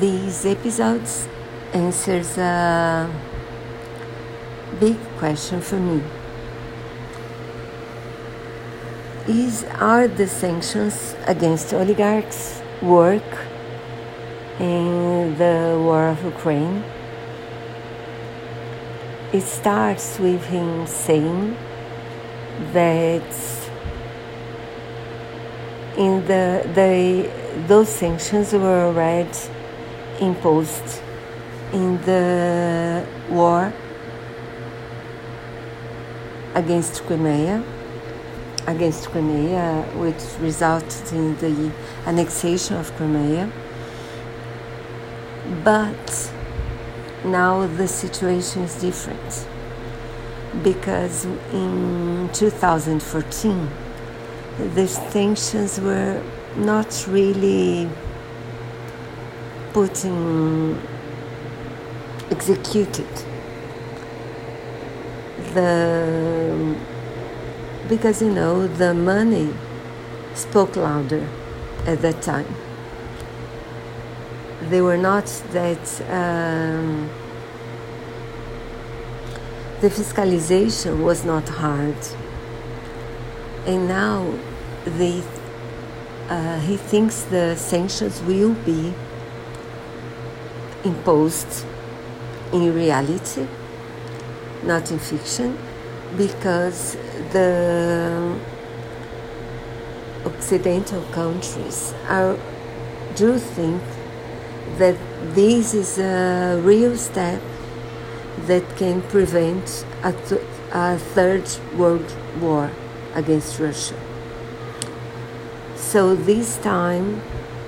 these episodes answers a big question for me. Is are the sanctions against oligarchs work in the war of Ukraine? It starts with him saying that in the, the those sanctions were already imposed in the war against Crimea, against Crimea, which resulted in the annexation of Crimea. But now the situation is different because in 2014 the sanctions were not really put in executed the because you know the money spoke louder at that time. They were not that um, the fiscalization was not hard. And now they uh, he thinks the sanctions will be imposed in reality, not in fiction, because the Occidental countries are, do think that this is a real step that can prevent a, th- a third world war against Russia. So this time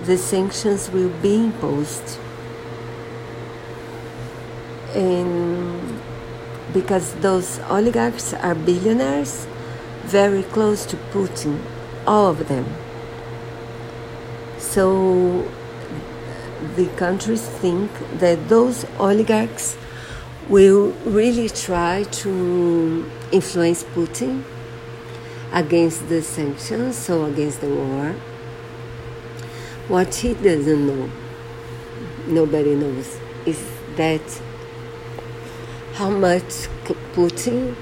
the sanctions will be imposed. And because those oligarchs are billionaires, very close to Putin, all of them. So the countries think that those oligarchs will really try to influence Putin against the sanctions, so against the war. What he doesn't know, nobody knows, is that how much Putin,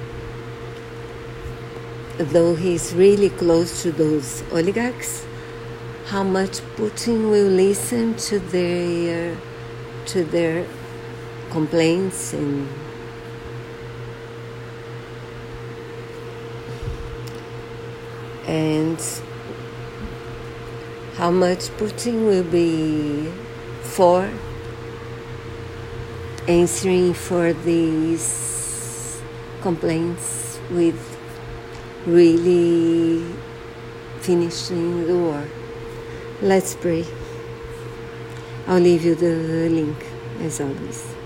though he's really close to those oligarchs, how much Putin will listen to their to their complaints and and how much Putin will be for answering for these complaints with really finishing the war. Let's pray. I'll leave you the link as always.